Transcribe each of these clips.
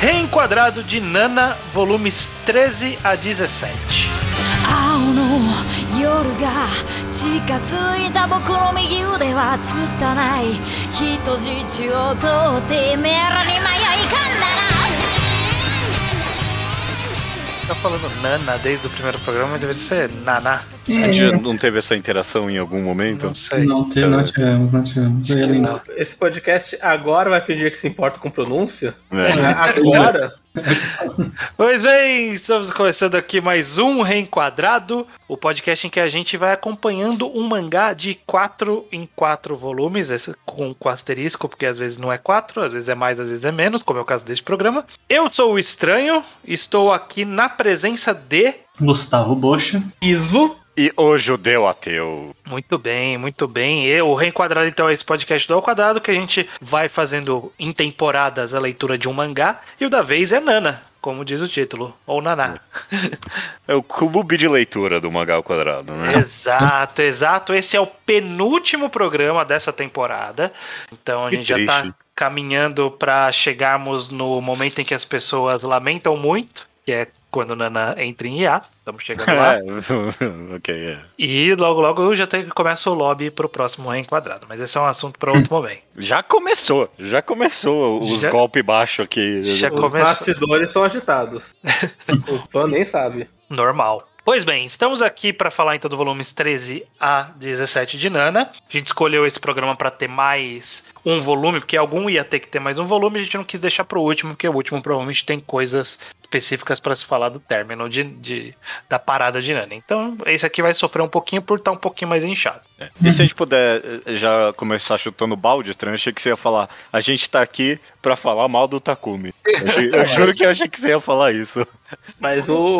Reenquadrado de Nana, volumes 13 a 17. 青の夜が近づいた僕の右腕は拙い人質をとてめえらに迷い込んだら Tá falando Nana desde o primeiro programa, deve ser Nana. A gente não teve essa interação em algum momento? Não sei. Não, te- não tivemos, não tivemos. Não. Esse podcast agora vai fingir que se importa com pronúncia? É. Agora? Pois bem, estamos começando aqui mais um Reenquadrado, o podcast em que a gente vai acompanhando um mangá de 4 em 4 volumes, esse com, com asterisco, porque às vezes não é 4, às vezes é mais, às vezes é menos, como é o caso deste programa. Eu sou o Estranho, estou aqui na presença de. Gustavo Bocha. Iso? E o judeu ateu. Muito bem, muito bem. E o Reenquadrado, então, é esse podcast do Ao Quadrado que a gente vai fazendo em temporadas a leitura de um mangá, e o da vez é Nana. Como diz o título, ou Naná. É o clube de leitura do Mangá ao Quadrado, né? Exato, exato. Esse é o penúltimo programa dessa temporada. Então a Que gente já tá caminhando para chegarmos no momento em que as pessoas lamentam muito, que é quando Nana entra em hiato. Estamos chegando lá. É, ok, é. E logo, logo já tem, começa o lobby pro próximo reenquadrado. Mas esse é um assunto para outro momento. Já começou, já começou os Já- golpes baixos aqui. Já Os começou. bastidores estão agitados. o fã nem sabe. Normal. Pois bem, estamos aqui para falar então do volumes 13 a 17 de Nana. A gente escolheu esse programa para ter mais um volume, porque algum ia ter que ter mais um volume, a gente não quis deixar pro último, porque o último provavelmente tem coisas específicas para se falar do término de, de- da parada de Nana. Então, esse aqui vai sofrer um pouquinho por estar um pouquinho mais inchado. E se a gente puder eh, já começar chutando balde, estranho, eu achei que você ia falar. A gente tá aqui pra falar mal do Takumi. Eu, eu juro que eu achei que você ia falar isso. Mas o,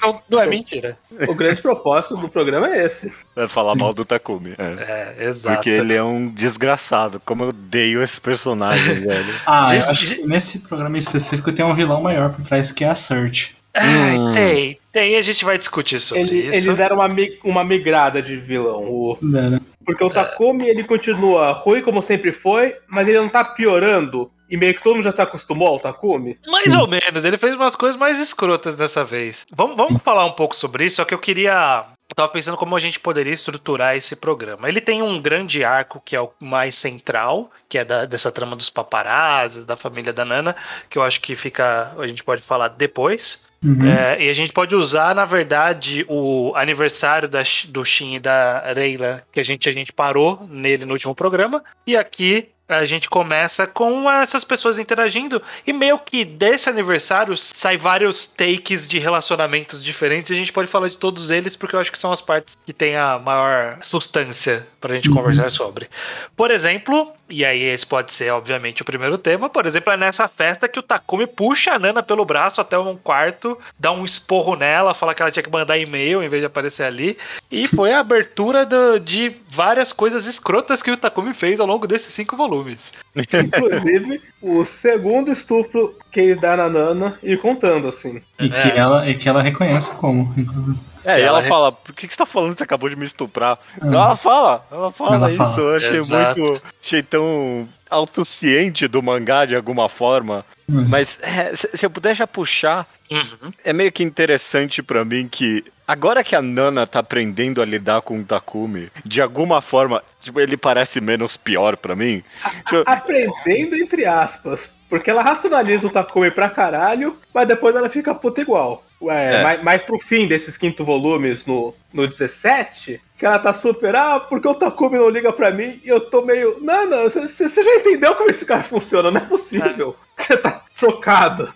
Não, não é mentira. o grande propósito do programa é esse. Vai falar mal do Takumi. É. É, exato. Porque ele é um desgraçado. Como eu odeio esse personagem, velho. Ah, Gente, eu acho que nesse programa específico tem um vilão maior por trás que é a Search. Ai, Hum. tem, tem, a gente vai discutir sobre Ele- isso. eles deram uma, uma migrada de vilão. O- Né? porque o Takumi, ele continua ruim como sempre foi, mas ele não tá piorando. E meio que todo mundo já se acostumou ao Takumi. Mais Sim. ou menos, ele fez umas coisas mais escrotas dessa vez. Vamos, vamos falar um pouco sobre isso, só que eu queria. Tava pensando como a gente poderia estruturar esse programa. Ele tem um grande arco que é o mais central, que é da- dessa trama dos paparazzis, da família da Nana, que eu acho que fica. A gente pode falar depois. Uhum. É, e a gente pode usar, na verdade, o aniversário da, do Shin e da Reila, que a gente, a gente parou nele no último programa. E aqui a gente começa com essas pessoas interagindo. E meio que desse aniversário sai vários takes de relacionamentos diferentes. E a gente pode falar de todos eles, porque eu acho que são as partes que tem a maior substância pra gente Uhum. conversar sobre. Por exemplo, e aí esse pode ser, obviamente, o primeiro tema. Por exemplo, é nessa festa que o Takumi puxa a Nana pelo braço até um quarto, dá um esporro nela, fala que ela tinha que mandar e-mail em vez de aparecer ali. E foi a abertura do- de várias coisas escrotas que o Takumi fez ao longo desses cinco volumes. Inclusive, o segundo estupro que ele dá na Nana e contando, assim. E, que É. ela, e que ela reconhece como, inclusive. É, e Ela ela re- fala, por que, que você tá falando que você acabou de me estuprar? Ah. Ela fala, ela fala Ela isso. fala. Eu achei Exato. muito. Achei tão autociente do mangá de alguma forma. Uhum. Mas é, se, se eu puder já puxar, Uhum. é meio que interessante pra mim que agora que a Nana tá aprendendo a lidar com o Takumi, de alguma forma, tipo, ele parece menos pior pra mim. Tipo, Aprendendo entre aspas. Porque ela racionaliza o Takumi pra caralho, mas depois ela fica puta igual. Ué, É. mais, mais pro fim desses quinto volumes, no, no 17, que ela tá super, ah, porque o Takumi não liga pra mim, e eu tô meio, Nana, você já entendeu como esse cara funciona? Não é possível. Você tá chocada.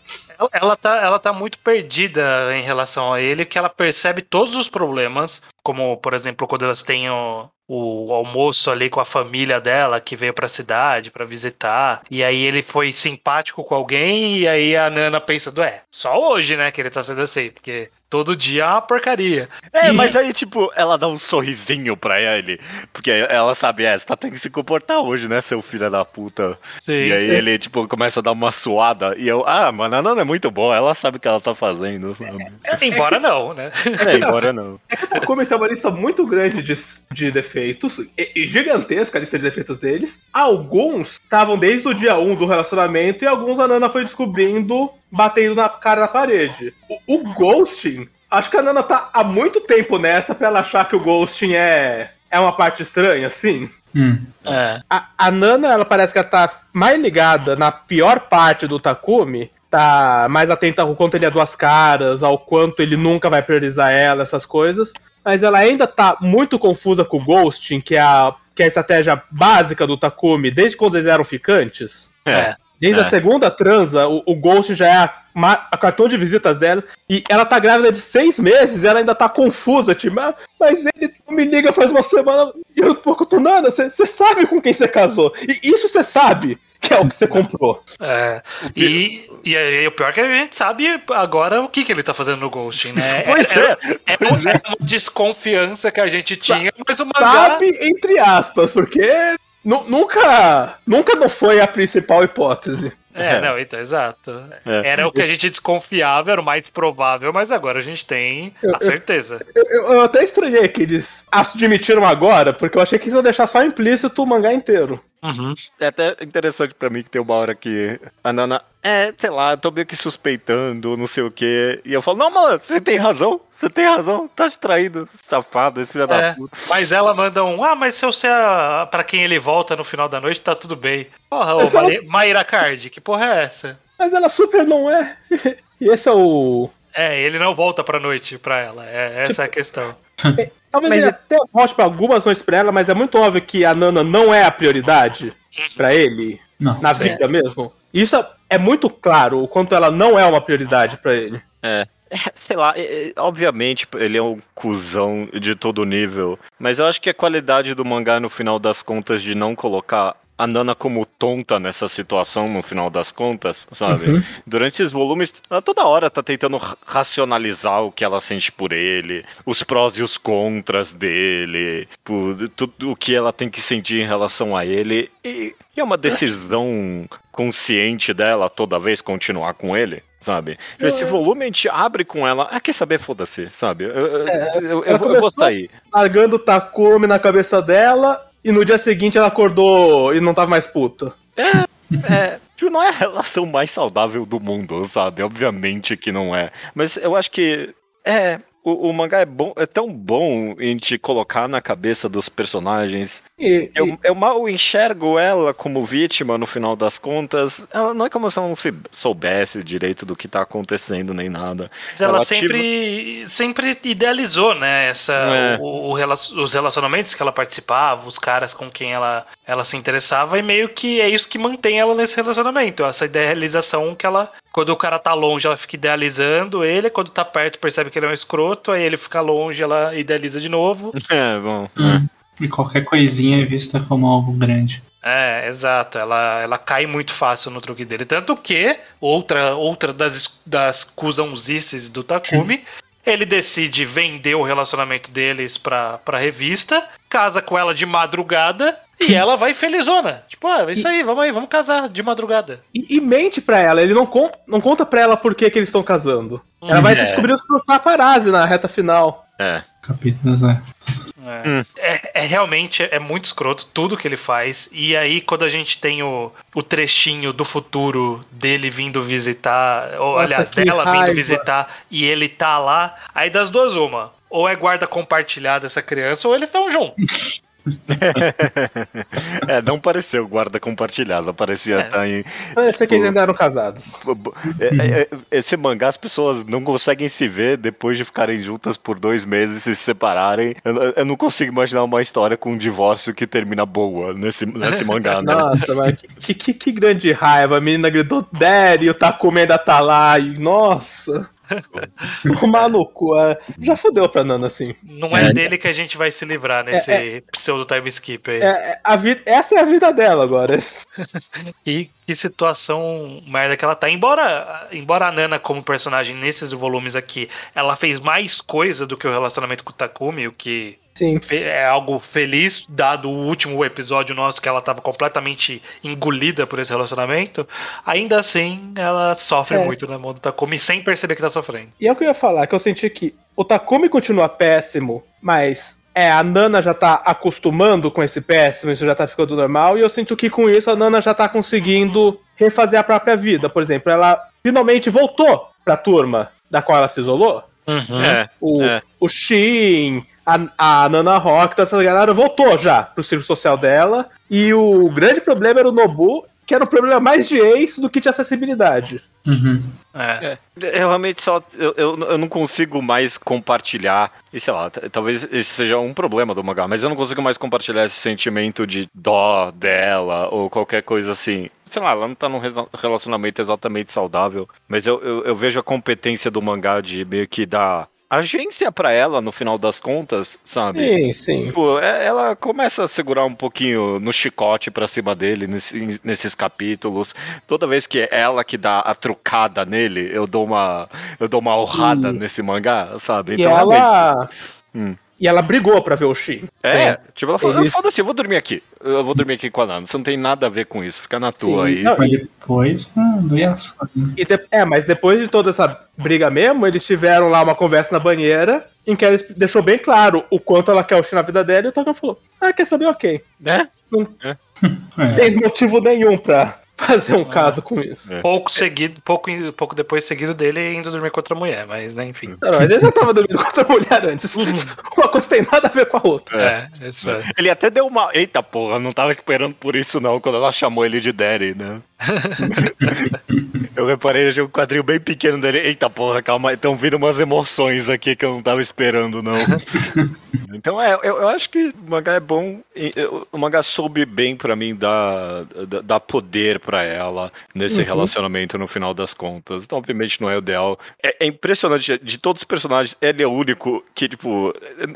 Ela- tá, ela tá muito perdida em relação a ele, que ela percebe todos os problemas, como, por exemplo, quando elas têm o, o almoço ali com a família dela, que veio pra cidade pra visitar, e aí ele foi simpático com alguém, e aí a Nana pensa, é, só hoje, né, que ele tá sendo assim, porque todo dia é uma porcaria. É, E- mas aí, tipo, ela dá um sorrisinho pra ele. Porque ela sabe, é, você tá tendo que se comportar hoje, né, seu filho da puta. Sim. E aí ele, tipo, começa a dar uma suada. E eu, ah, mano, a Nana é muito boa, ela sabe o que ela tá fazendo, sabe? Embora não, né? É, embora não. É que o Takumi tem uma lista muito grande de, de defeitos, e, e gigantesca a lista de defeitos deles. Alguns estavam desde o dia 1 do relacionamento, e alguns a Nana foi descobrindo batendo na cara na parede. O, o Ghosting, acho que a Nana tá há muito tempo nessa pra ela achar que o Ghosting é, é uma parte estranha, assim. Hum. É. A, a Nana, ela parece que ela tá mais ligada na pior parte do Takumi. Tá mais atenta ao quanto ele é duas caras, ao quanto ele nunca vai priorizar ela, essas coisas. Mas ela ainda tá muito confusa com o Ghosting, que é a, que é a estratégia básica do Takumi, desde quando eles eram ficantes. É. Desde É. a segunda transa, o, o Ghost já é a, ma- a cartão de visitas dela. E ela tá grávida de seis meses e ela ainda tá confusa, tipo, "Ah, mas ele me liga faz uma semana e eu pouco tô nada. Você sabe com quem você casou. E isso você sabe que é o que você comprou. É. E, e aí, o pior é que a gente sabe agora o que, que ele tá fazendo no Ghosting, né? Pois é. É, Pois uma, é. é uma desconfiança que a gente tinha, mas o mangá. Sabe, entre aspas, porque nunca, nunca não foi a principal hipótese. É, É. não, então, exato. É. Era o que a gente desconfiava, era o mais provável, mas agora a gente tem a certeza. Eu, eu- eu até estranhei que eles admitiram agora, porque eu achei que eles iam deixar só implícito o mangá inteiro. Uhum. É até interessante pra mim que tem uma hora que a Nana, é, sei lá, eu tô meio que suspeitando, não sei o quê. E eu falo, não, mano, você tem razão, você tem razão, tá distraído, safado, esse filho da É, puta. mas ela manda um, ah, mas se eu sei a- pra quem ele volta no final da noite, tá tudo bem. Porra, ô, ela- Mayra Card, que porra é essa? Mas ela super não é. E esse é o. É, ele não volta pra noite pra ela, é, essa é a questão. Talvez Mas ele é- até volte pra algumas noites pra ela, mas é muito óbvio que a Nana não é a prioridade pra ele, Não. na Sim. vida mesmo. Isso é muito claro, o quanto ela não é uma prioridade pra ele. É, sei lá, é, é, obviamente ele é um cuzão de todo nível, mas eu acho que a qualidade do mangá no final das contas de não colocar a Nana como tonta nessa situação no final das contas, sabe? Durante esses volumes, ela toda hora tá tentando ra- racionalizar o que ela sente por ele, os prós e os contras dele, por tudo o que ela tem que sentir em relação a ele, e, e é uma decisão consciente dela toda vez continuar com ele. Sabe? Esse volume a gente abre com ela. Ah, quer saber? Foda-se, sabe? Eu, eu- eu- eu eu vou sair. Largando o Takumi na cabeça dela, e no dia seguinte ela acordou e não tava mais puta. É, tipo, não é a relação mais saudável do mundo, sabe? Obviamente que não é. Mas eu acho que. É. O, o mangá é bom, é tão bom em te colocar na cabeça dos personagens. E, e- Eu, eu mal enxergo ela como vítima no final das contas. Ela não é como se ela não se soubesse direito do que tá acontecendo nem nada. Mas ela Ela sempre, sempre idealizou, né, essa, É. o- o os relacionamentos que ela participava, os caras com quem ela, ela se interessava, e meio que é isso que mantém ela nesse relacionamento, essa idealização que ela, quando o cara tá longe, ela fica idealizando ele, quando tá perto percebe que ele é um escroto, aí ele fica longe, ela idealiza de novo. É, bom. E qualquer coisinha é vista como algo grande. É, exato. Ela, ela cai muito fácil no truque dele. Tanto que, outra, outra das, das cuzãozices do Takumi, ele decide vender o relacionamento deles pra, pra revista, casa com ela de madrugada e ela vai felizona. Tipo, ah, é isso aí, vamos aí, vamos casar de madrugada. e- e mente pra ela, ele não, con- não conta pra ela por que, que eles estão casando. Ela vai É. descobrir os paparazzi na reta final. É. Capítulos, é. É, Hum. é, é realmente é muito escroto tudo que ele faz. E aí, quando a gente tem o, o trechinho do futuro dele vindo visitar, ou Nossa, aliás, dela vindo raiva. visitar e ele tá lá, aí das duas, uma. Ou é guarda compartilhada dessa criança, ou eles estão juntos. é, não pareceu guarda compartilhada, parecia É. estar em. Parece que eles ainda eram casados. É, é, é, esse mangá, as pessoas não conseguem se ver depois de ficarem juntas por dois meses e se separarem. Eu, eu não consigo imaginar uma história com um divórcio que termina boa nesse, nesse mangá, né? Nossa, mas que, que, que grande raiva. A menina gritou Daddy, o Takumi ainda tá lá. E, nossa. Tomar no cu. é. Já fudeu pra Nana, assim. Não é, dele que a gente vai se livrar nesse pseudo time skip aí. É, é, a vida, essa é a vida dela agora. Que, que situação merda que ela tá. Embora, embora a Nana, como personagem nesses volumes aqui, ela fez mais coisa do que o relacionamento com o Takumi, o que Sim. é algo feliz, dado o último episódio nosso que ela tava completamente engolida por esse relacionamento. Ainda assim, ela sofre É. muito na mão do Takumi sem perceber que tá sofrendo. E é o que eu ia falar, que eu senti que o Takumi continua péssimo, mas é, a Nana já tá acostumando com esse péssimo, isso já tá ficando normal, e eu sinto que com isso a Nana já tá conseguindo refazer a própria vida. Por exemplo, ela finalmente voltou pra turma da qual ela se isolou. Uhum. É, O, É. o Shin, a, a Nana Rock, toda essa galera voltou já pro círculo social dela. E o grande problema era o Nobu, que era um problema mais de ex do que de acessibilidade. Uhum. É. Eu realmente só. Eu, eu, eu não consigo mais compartilhar. E sei lá, talvez esse seja um problema do mangá, mas eu não consigo mais compartilhar esse sentimento de dó dela ou qualquer coisa assim. Sei lá, ela não tá num rela- relacionamento exatamente saudável, mas eu, eu, eu vejo a competência do mangá de meio que dar agência pra ela no final das contas, sabe? Sim, sim. Tipo, é- ela começa a segurar um pouquinho no chicote pra cima dele nesse- nesses capítulos. Toda vez que é ela que dá a trucada nele, eu dou uma eu dou uma honrada nesse mangá, sabe? E ela. Hum. E ela brigou pra ver o Shin. É, tipo, ela falou, Eles- foda-se, eu vou dormir aqui. Eu vou dormir aqui com a Nana. Você não tem nada a ver com isso, fica na tua Sim, aí. não, Mas depois né, do Yasuo. E de- É, mas depois de toda essa briga mesmo, eles tiveram lá uma conversa na banheira em que ela deixou bem claro o quanto ela quer o Shin na vida dela e o Togan falou: Ah, quer saber? Ok. Né? É. Tem motivo nenhum pra fazer um caso com isso. É. Pouco seguido, pouco, pouco depois seguido dele indo dormir com outra mulher, mas né, enfim. Não, mas ele já tava dormindo com outra mulher antes. Uma coisa tem nada a ver com a outra. É, isso é. Ele até deu uma. Eita porra, não tava esperando por isso não, quando ela chamou ele de Daddy, né? Eu reparei, achei um quadrinho bem pequeno dele. Eita porra, calma, estão vindo umas emoções aqui que eu não tava esperando, não. então é, eu, eu acho que o mangá é bom. O mangá soube bem pra mim dar, dar, poder pra ela nesse Uhum. relacionamento no final das contas. Então, obviamente, não é o ideal. É, é impressionante, de todos os personagens, ele é o único que, tipo,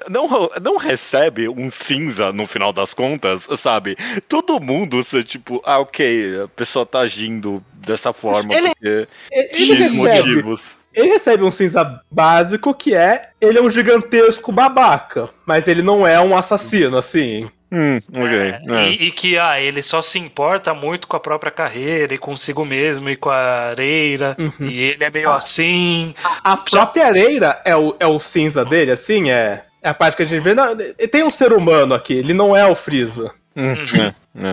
não, não recebe um cinza no final das contas, sabe? Todo mundo, você, tipo, ah, ok, a pessoa tá agindo dessa forma Ele- porque Ele X recebe, motivos. ele recebe um cinza básico que é ele é um gigantesco babaca, mas ele não é um assassino, assim. Hum, ok. É, é. E, e que ah, ele só se importa muito com a própria carreira e consigo mesmo e com a areira. Uhum. E ele é meio assim. A própria areira é o, é o cinza dele, assim, é. É a parte que a gente vê. Não, tem um ser humano aqui, ele não é o Freeza. Hum, Uhum. é, é.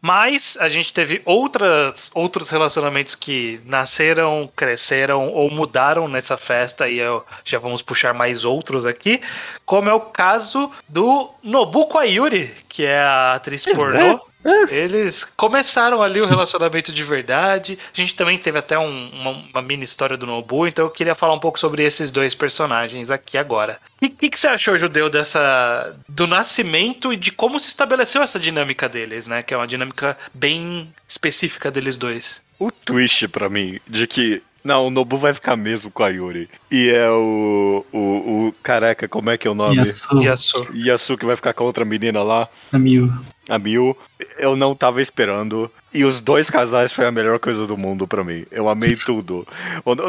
Mas a gente teve outras, outros relacionamentos que nasceram, cresceram ou mudaram nessa festa, e eu, já vamos puxar mais outros aqui, como é o caso do Nobuko Ayuri, que é a atriz pornô. Eles começaram ali o relacionamento de verdade. A gente também teve até um- uma, uma mini história do Nobu, então eu queria falar um pouco sobre esses dois personagens aqui agora. E o que, que você achou, Judeu, dessa. do nascimento e de como se estabeleceu essa dinâmica deles, né? Que é uma dinâmica bem específica deles dois. O twist pra mim de que. Não, o Nobu vai ficar mesmo com a Yuri. E é o. O, o careca, como é que é o nome? Yasuo. Yasu. Yasuke vai ficar com a outra menina lá, A Miu. a Miu. Eu não tava esperando. E os dois casais foi a melhor coisa do mundo pra mim. Eu amei tudo.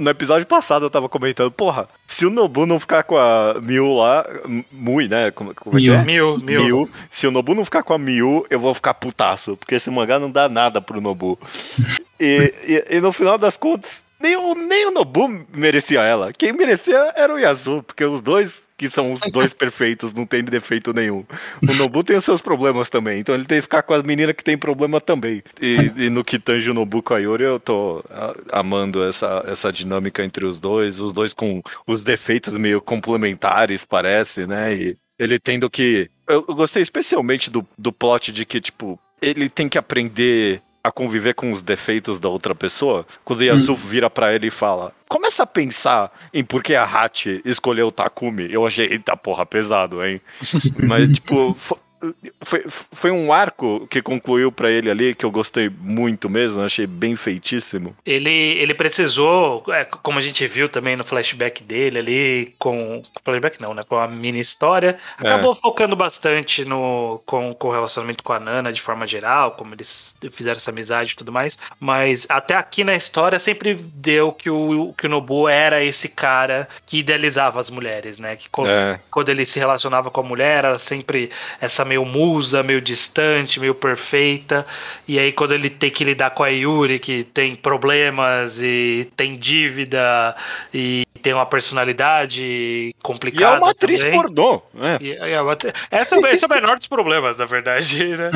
No episódio passado eu tava comentando, porra, se o Nobu não ficar com a Miu lá, Mui, né? Como, como é que Miu. é? Mil, mil. Miu. Se o Nobu não ficar com a Miu, eu vou ficar putaço, porque esse mangá não dá nada pro Nobu. e, e, e no final das contas, nem o, nem o Nobu merecia ela. Quem merecia era o Yasu, porque os dois, que são os dois perfeitos, não tem defeito nenhum. O Nobu tem os seus problemas também, então ele tem que ficar com a menina que tem problema também. E, e no que tange o Nobu com a Yuri, eu tô amando essa, essa dinâmica entre os dois, os dois com os defeitos meio complementares, parece, né? E ele tendo que. Eu, eu gostei especialmente do, do plot de que, tipo, ele tem que aprender a conviver com os defeitos da outra pessoa. Quando o Yasu vira pra ele e fala: Começa a pensar em por que a Hachi escolheu o Takumi. Eu achei, eita porra, pesado, hein? Mas, tipo. Fo- Foi, foi um arco que concluiu pra ele ali que eu gostei muito mesmo, achei bem feitíssimo. Ele, ele precisou, é, como a gente viu também no flashback dele ali, com. Flashback não, né? Com a mini história. É. Acabou focando bastante no, com, com o relacionamento com a Nana de forma geral, como eles fizeram essa amizade e tudo mais. Mas até aqui na história sempre deu que o, que o Nobu era esse cara que idealizava as mulheres, né? Que co- É. quando ele se relacionava com a mulher, era sempre essa meio musa, meio distante, meio perfeita. E aí, quando ele tem que lidar com a Yuri, que tem problemas e tem dívida e tem uma personalidade E complicada. é uma atriz também. pornô, né? E- e é uma Essa, esse é o menor dos problemas, na verdade, né?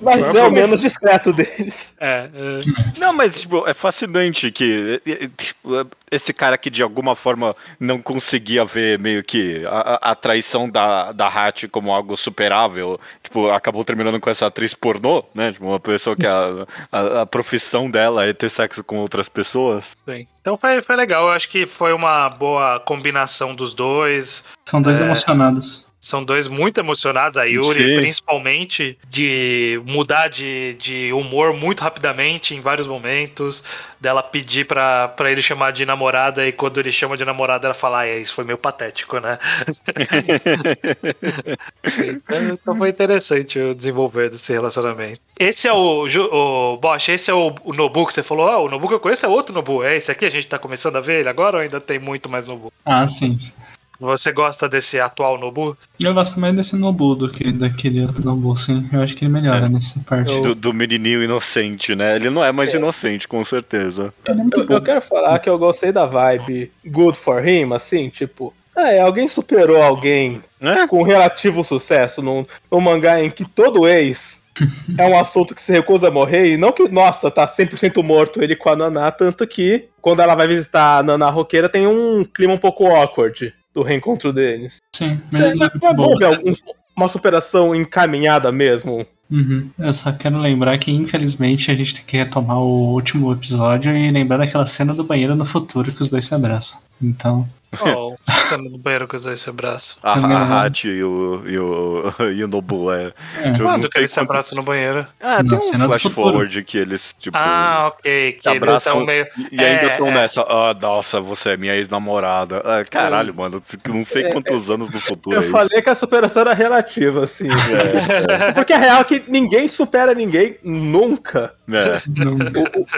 Mas é o menos discreto deles. É, é. Não, mas tipo, é fascinante que eh, tipo, esse cara que de alguma forma não conseguia ver meio que a, a- traição da, da Hatch como algo superável, tipo, acabou terminando com essa atriz pornô, né? Tipo, uma pessoa que a, a, a profissão dela é ter sexo com outras pessoas. Sim. Então foi, foi legal, eu acho que foi uma boa combinação dos dois. São dois É. emocionados. São dois muito emocionados, a Yuri, Sim. principalmente, de mudar de, de humor muito rapidamente em vários momentos, dela pedir pra, pra ele chamar de namorada, e quando ele chama de namorada, ela fala, ah, é, isso foi meio patético, né? então, então foi interessante o desenvolver desse relacionamento. Esse é o, o Bosch, esse é o, o Nobu que você falou, ah, o Nobu que eu conheço é outro Nobu, é esse aqui, a gente tá começando a ver ele agora ou ainda tem muito mais Nobu? Ah, sim. Você gosta desse atual Nobu? Eu gosto mais desse Nobu do que daquele outro Nobu, sim. Eu acho que ele melhora É. nessa parte. Do, do menininho inocente, né? Ele não é mais inocente, com certeza. É Eu, eu quero falar que eu gostei da vibe good for him, assim, tipo. Ah, é, alguém superou alguém Né? com relativo sucesso num, num mangá em que todo ex é um assunto que se recusa a morrer, e não que, nossa, tá 100% morto ele com a Naná, tanto que quando ela vai visitar a Naná roqueira tem um clima um pouco awkward do reencontro deles. Sim, É, mas é é bom. ver algum- uma superação encaminhada mesmo. Uhum. Eu só quero lembrar que, infelizmente, a gente tem que retomar o último episódio e lembrar daquela cena do banheiro no futuro que os dois se abraçam. Então, Oh, banheiro com os dois se abraçam. A, a. Hatch e o, e, o, e o Nobu é. é. Eu Quando que eles se abraçam no banheiro? Ah, tem um flash forward que eles, tipo. Ah, ok. Que eles estão meio. E ainda É, estão é. nessa, ah, nossa, você é minha ex-namorada. Ah, caralho, mano, não sei quantos anos no futuro Eu é isso. falei que a superação era relativa, assim. É, é, Porque a real é que ninguém supera ninguém nunca. é.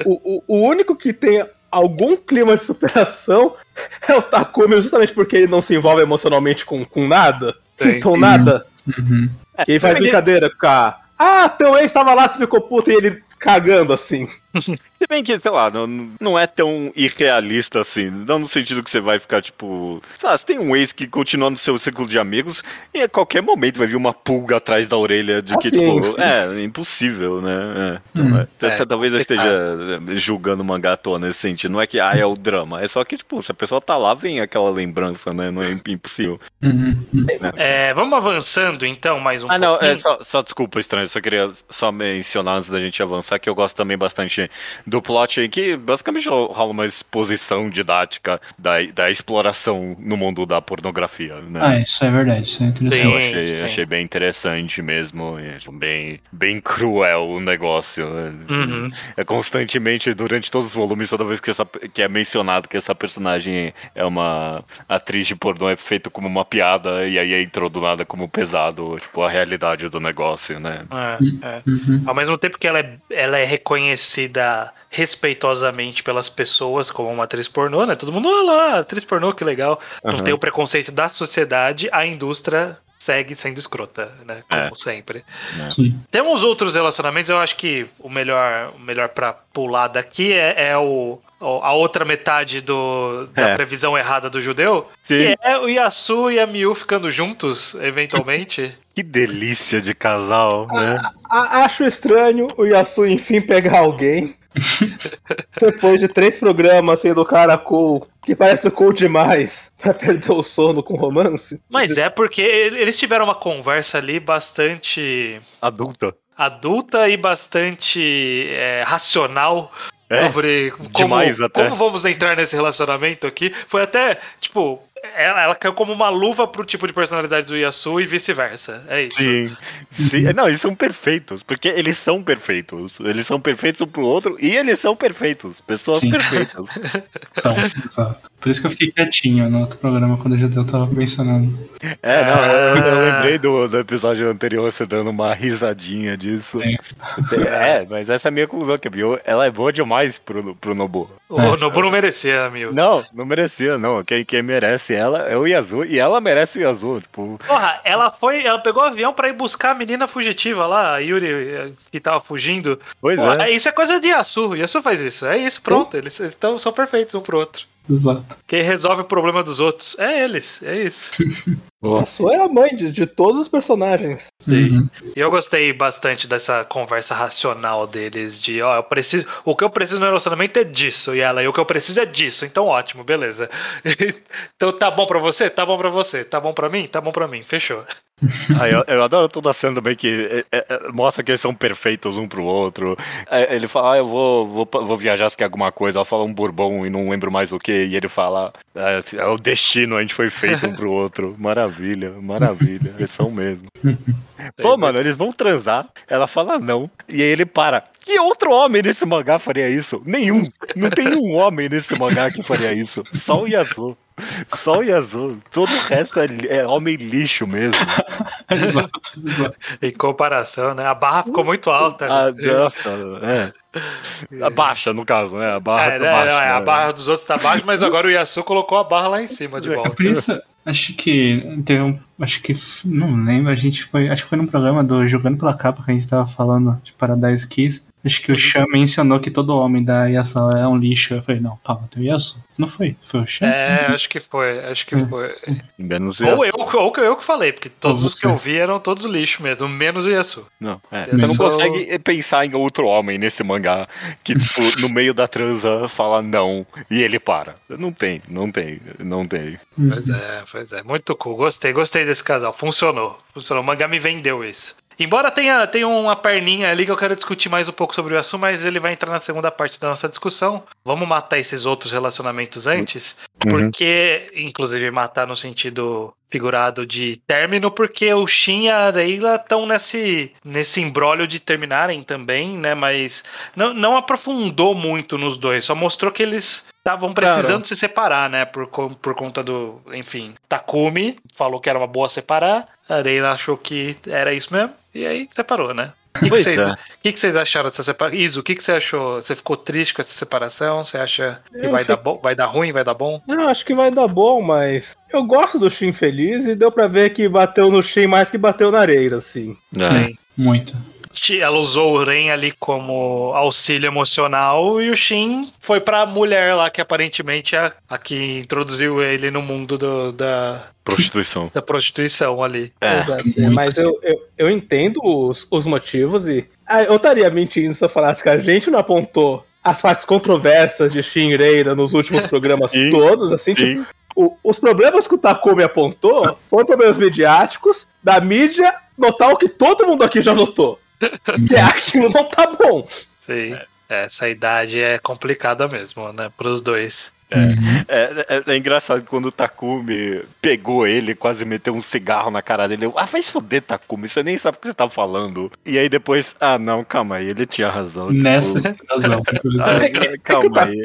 O, o, o, o único que tem algum clima de superação é o Takumi, justamente porque ele não se envolve emocionalmente com, com nada. Tem. Então nada. Uhum. E aí faz brincadeira com a. Ah, teu ex tava lá, você ficou puto e ele cagando assim. Se bem que, sei lá, não, não é tão irrealista assim. Não no sentido que você vai ficar, tipo. Sei lá, você tem um ex que continua no seu ciclo de amigos e a qualquer momento vai vir uma pulga atrás da orelha de Ah, que, sim, tipo, sim. é impossível, né? É. Então, Hum. é. T- É, t- Talvez eu esteja eh, julgando o mangá à toa nesse sentido. Não é que, ah, é o drama. É só que, tipo, se a pessoa tá lá, vem aquela lembrança, né? Não é impossível. Uhum. Uhum. É, vamos avançando então, mais um Ah, não, pouquinho. é só, só desculpa, estranho. Só queria só mencionar antes da gente avançar que eu gosto também bastante do plot aí, que basicamente rola uma exposição didática da, da exploração no mundo da pornografia, né? Ah, isso é verdade, isso é interessante. Eu Sim, achei, sim. achei bem interessante mesmo, e bem, bem cruel o negócio. né? Uhum. É constantemente, durante todos os volumes, toda vez que, essa, que é mencionado que essa personagem é uma atriz de pornô, é feito como uma piada, e aí entrou do nada como pesado, tipo, a realidade do negócio, né? É, é. Uhum. Ao mesmo tempo que ela é, ela é reconhecida respeitosamente pelas pessoas como uma atriz pornô, né? Todo mundo, olha lá, atriz pornô, que legal. Não Aham. tem o preconceito da sociedade, a indústria segue sendo escrota, né? Como É. sempre. Sim. Temos outros relacionamentos, eu acho que o melhor, o melhor para pular daqui é, é o, a outra metade do, da É. previsão errada do judeu, Sim. que é o Yasu e a Miu ficando juntos, eventualmente. Que delícia de casal, né? A- acho estranho o Yasu enfim pegar alguém. Depois de três programas sendo o cara cool, que parece cool demais, pra perder o sono com romance. Mas é porque eles tiveram uma conversa ali bastante Adulta. adulta e bastante é, racional É, sobre como, demais até. como vamos entrar nesse relacionamento aqui. Foi até, tipo, ela, ela caiu como uma luva pro tipo de personalidade do Yasu e vice-versa. É isso. Sim, sim. Não, eles são perfeitos, porque eles são perfeitos. Eles são perfeitos um pro outro e eles são perfeitos. Pessoas Sim. perfeitas. São, exato. Por isso que eu fiquei quietinho no outro programa quando o Judeu tava mencionando. É, não, eu, eu lembrei do, do episódio anterior você dando uma risadinha disso. Sim. É, mas essa é a minha conclusão, que a Bio, ela é boa demais pro, pro Nobu. O Nobu não merecia, amigo. Não, não merecia, não. Quem, quem merece ela é o Yasu, e ela merece o Yasu, tipo... Porra, ela foi, ela pegou o avião pra ir buscar a menina fugitiva lá, a Yuri, eh, que tava fugindo. Pois Porra, é. Isso é coisa de Yasu. Yasu faz isso. É isso, pronto. Eles estão, são perfeitos um pro outro. Exato. Quem resolve o problema dos outros é eles, é isso. A sua é a mãe de, de todos os personagens. Sim. Uhum. E eu gostei bastante dessa conversa racional deles, de ó, eu preciso. O que eu preciso no relacionamento é disso. E ela, e o que eu preciso é disso. Então ótimo, beleza. então tá bom pra você? Tá bom pra você. Tá bom pra mim? Tá bom pra mim. Fechou. Ah, eu, eu adoro toda a cena também que é, é, mostra que eles são perfeitos um pro outro. É, ele fala, ah, eu vou, vou, vou viajar se quer alguma coisa. Ela fala um bourbon e não lembro mais o que. E ele fala, é, é o destino, a gente foi feito um pro outro. Maravilha, maravilha. Eles são mesmo. Pô, mano, eles vão transar. Ela fala não. E aí ele para. Que outro homem nesse mangá faria isso? Nenhum. Não tem um homem nesse mangá que faria isso. Só o Yasuo. Só o Yasuo. Todo o resto é, é homem lixo mesmo. exato, exato. Em comparação, né? A barra ficou muito alta. Ah, né? nossa, é. A baixa, no caso, né? A barra É, tá né, baixa. não, é, a né? barra dos outros tá baixa, mas agora o Yasu colocou a barra lá em cima de É volta. por isso, acho que teve um. Acho que. Não lembro, a gente foi. Acho que foi num programa do Jogando pela Capa que a gente tava falando de Paradise Kiss. Acho que o Chan mencionou que todo homem da Yasuo é um lixo. Eu falei, não, calma, tem o Yasuo. Não foi, foi o Chan. É, acho que foi, acho que foi. Menos o Ou Yasuo. eu, ou eu que falei, porque todos os que eu vi eram todos lixo mesmo, menos o Yasu. Não, é. Eu Você não consegue pensar em outro homem nesse mangá que, tipo, no meio da transa fala não e ele para. Não tem, não tem, não tem. Pois é, pois é. Muito cool. Gostei, gostei desse casal. Funcionou. Funcionou. O mangá me vendeu isso. Embora tenha, tenha uma perninha ali que eu quero discutir mais um pouco sobre o Yasu, mas ele vai entrar na segunda parte da nossa discussão. Vamos matar esses outros relacionamentos antes. Porque, inclusive, matar no sentido figurado de término, porque o Shin e a Leila estão nesse, nesse embrólio de terminarem também, né? Mas não, não aprofundou muito nos dois, só mostrou que eles estavam precisando se separar, né? Por, por conta do. Enfim, Takumi falou que era uma boa separar, a Leila achou que era isso mesmo, e aí separou, né? O que, que é. o que, que vocês acharam dessa separação? Iso, o que, que você achou? Você ficou triste com essa separação? Você acha que Eu vai, fico- dar bom, vai dar ruim, vai dar bom? Não, acho que vai dar bom, mas eu gosto do Shin feliz e deu pra ver que bateu no Shin mais que bateu na areia, assim. É. Sim. Muito. Ela usou o Ren ali como auxílio emocional e o Shin foi pra mulher lá que aparentemente é a que introduziu ele no mundo do- da, Prostituição. da prostituição ali. É. Exato. muito Mas eu, eu, eu entendo os, os motivos e. Ah, eu estaria mentindo se eu falasse que a gente não apontou as partes controversas de Shin Reira nos últimos programas Sim, todos, assim, tipo, o- os problemas que o Takumi apontou foram problemas midiáticos da mídia notar o que todo mundo aqui já notou. Que é aquilo não tá bom. Sim. Essa idade é complicada mesmo, né? Pros dois. Uhum. É, é- é engraçado quando o Takumi pegou ele, quase meteu um cigarro na cara dele. Eu, ah, vai se foder, Takumi, você nem sabe o que você tá falando. E aí depois, ah, não, calma aí, ele tinha razão. Nessa tipo, tem razão, ah, infelizmente. calma aí.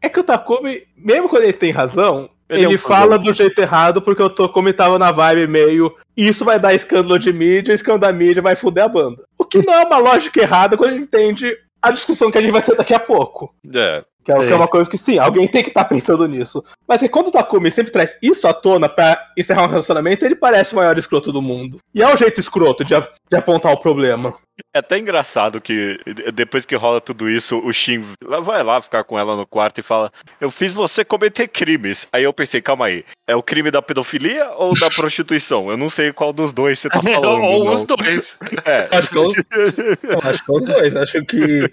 É que o Takumi, mesmo quando ele tem razão, Ele ele, é um fala cuzão. do jeito errado porque o Takumi tava na vibe meio. Isso vai dar escândalo de mídia, escândalo da mídia vai fuder a banda. Que não é uma lógica errada quando a gente entende a discussão que a gente vai ter daqui a pouco. É, Que é, que Sim. é uma coisa que sim, alguém tem que estar pensando nisso. Mas é que quando o Takumi sempre traz isso à tona pra encerrar um relacionamento, ele parece o maior escroto do mundo. E é o jeito escroto de, a- de apontar o problema. É até engraçado que depois que rola tudo isso, o Shin vai lá ficar com ela no quarto e fala: Eu fiz você cometer crimes. Aí eu pensei, calma aí, é o crime da pedofilia ou da prostituição? Eu não sei qual dos dois você tá falando. Ou não. os dois. É. Acho que, os, eu acho que é os dois. Acho que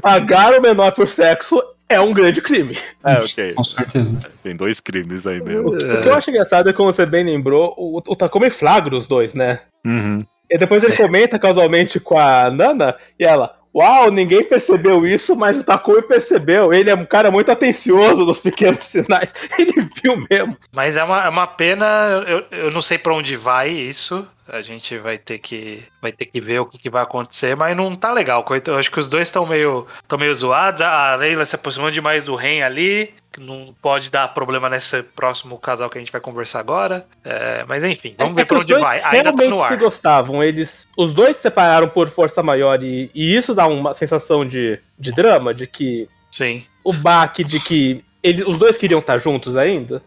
pagar o menor por sexo é um grande crime. É, ok. Com certeza. Tem dois crimes aí O, mesmo. que- o que eu acho engraçado é, como você bem lembrou, o, o Takumi flagra os dois, né? Uhum. E depois ele comenta casualmente com a Nana e ela. Uau, ninguém percebeu isso, mas o Takumi percebeu. Ele é um cara muito atencioso nos pequenos sinais. Ele viu mesmo. Mas é uma, é uma pena, eu, eu não sei pra onde vai isso. A gente vai ter que, vai ter que ver o que, que vai acontecer, mas não tá legal. Eu acho que os dois estão meio, tão meio zoados. A Leila se aproximou demais do Ren ali. Não pode dar problema nesse próximo casal que a gente vai conversar agora. É, mas enfim, vamos É ver que pra onde dois vai. Tá realmente no se gostavam. Eles, os dois se separaram por força maior e, e isso dá uma sensação de, de drama, de que Sim. o baque de que ele, os dois queriam estar juntos ainda.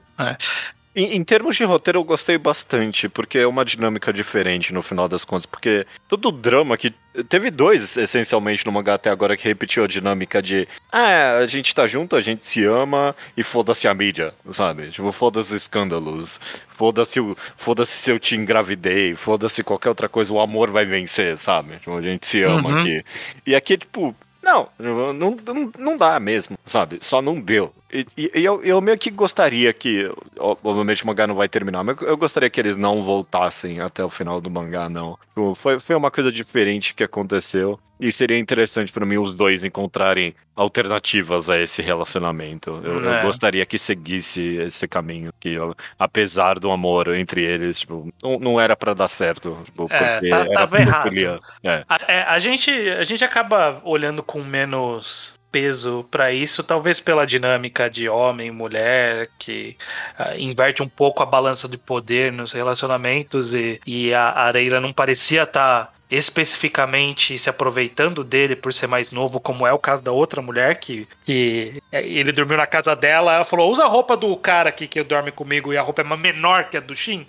Em, em termos de roteiro, eu gostei bastante, porque é uma dinâmica diferente no final das contas. Porque todo o drama que. Teve dois, essencialmente, no mangá até agora, que repetiu a dinâmica de. Ah, a gente tá junto, a gente se ama e foda-se a mídia, sabe? Tipo, foda-se os escândalos, foda-se o- foda-se se eu te engravidei, foda-se qualquer outra coisa, o amor vai vencer, sabe? Tipo, a gente se ama Uhum. aqui. E aqui, tipo, não, não, não, não dá mesmo, sabe? Só não deu. E, e- eu, eu meio que gostaria que. Obviamente o mangá não vai terminar, mas eu gostaria que eles não voltassem até o final do mangá, não. Tipo, Foi, foi uma coisa diferente que aconteceu. E seria interessante pra mim os dois encontrarem alternativas a esse relacionamento. Eu, eu É. gostaria que seguisse esse caminho. Que apesar do amor entre eles, tipo, não, não era pra dar certo. Tipo, É, porque tá- era tava errado. É. A, é, a gente, a gente acaba olhando com menos peso pra isso, talvez pela dinâmica de homem e mulher, que ah, inverte um pouco a balança de poder nos relacionamentos e, e a Areira não parecia estar especificamente se aproveitando dele por ser mais novo, como é o caso da outra mulher que, que é, ele dormiu na casa dela, ela falou: usa a roupa do cara aqui que dorme comigo e a roupa é menor que a do Shin.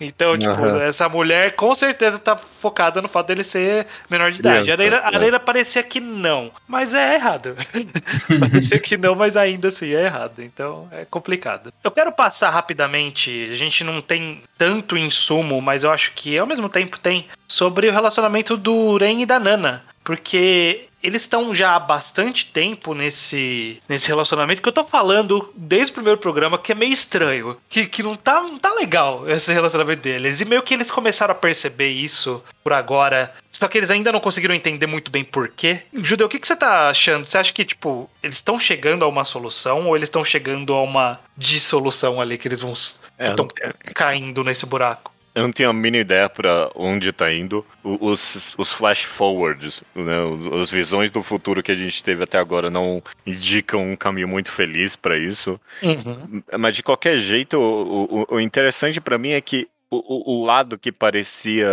Então, tipo, Aham. essa mulher com certeza tá focada no fato dele ser menor de idade. A Criança, Areira, a é. Areira parecia que não, mas é errado. parecia que não, mas ainda assim é errado. Então é complicado. Eu quero passar rapidamente, a gente não tem tanto insumo, mas eu acho que ao mesmo tempo tem, sobre o relacionamento do Ren e da Nana. Porque eles estão já há bastante tempo nesse, nesse relacionamento que eu tô falando desde o primeiro programa que é meio estranho. Que, que não, tá, não tá legal esse relacionamento deles. E meio que eles começaram a perceber isso por agora. Só que eles ainda não conseguiram entender muito bem por quê. Judeu, o que, que você tá achando? Você acha que, tipo, eles estão chegando a uma solução ou eles estão chegando a uma dissolução ali que eles vão. É, estão caindo nesse buraco? Eu não tenho a mínima ideia pra onde tá indo. Os, os flash forwards, né, as visões do futuro que a gente teve até agora não indicam um caminho muito feliz pra isso. Uhum. Mas de qualquer jeito, o, o- o interessante pra mim é que o, o- lado que parecia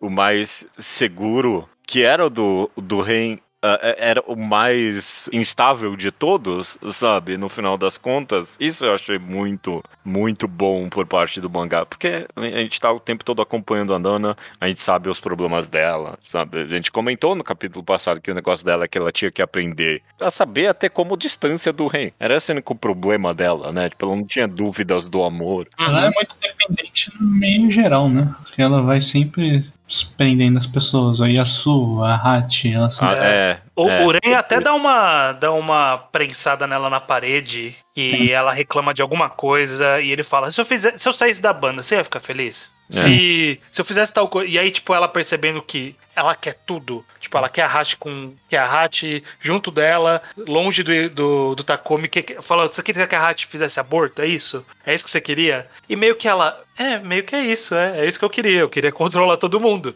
o mais seguro, que era o do, do é- era o mais instável de todos, sabe? No final das contas, isso eu achei muito, muito bom por parte do mangá, porque a gente tá o tempo todo acompanhando a Nana, a gente sabe os problemas dela, sabe? A gente comentou no capítulo passado que o negócio dela é que ela tinha que aprender a saber até como distância do Ren. Era esse o único problema dela, né? Tipo, ela não tinha dúvidas do amor. Ela é muito dependente no meio geral, né? Porque ela vai sempre se prendendo as pessoas. A Yasu, a Hachi, ela Ah, sempre. é. O, é. o Ren até dá uma, dá uma prensada nela na parede, que ela reclama de alguma coisa, e ele fala: se eu, fizer, se eu saísse da banda, você ia ficar feliz? É. Se, se eu fizesse tal coisa. E aí, tipo, ela percebendo que ela quer tudo. Tipo, ela quer a Hachi com. Quer a Hachi junto dela, longe do, do, do Takumi. Que, que, fala, você queria que a Hachi fizesse aborto? É isso? É isso que você queria? E meio que ela. É, meio que é isso, é. É isso que eu queria. Eu queria controlar todo mundo.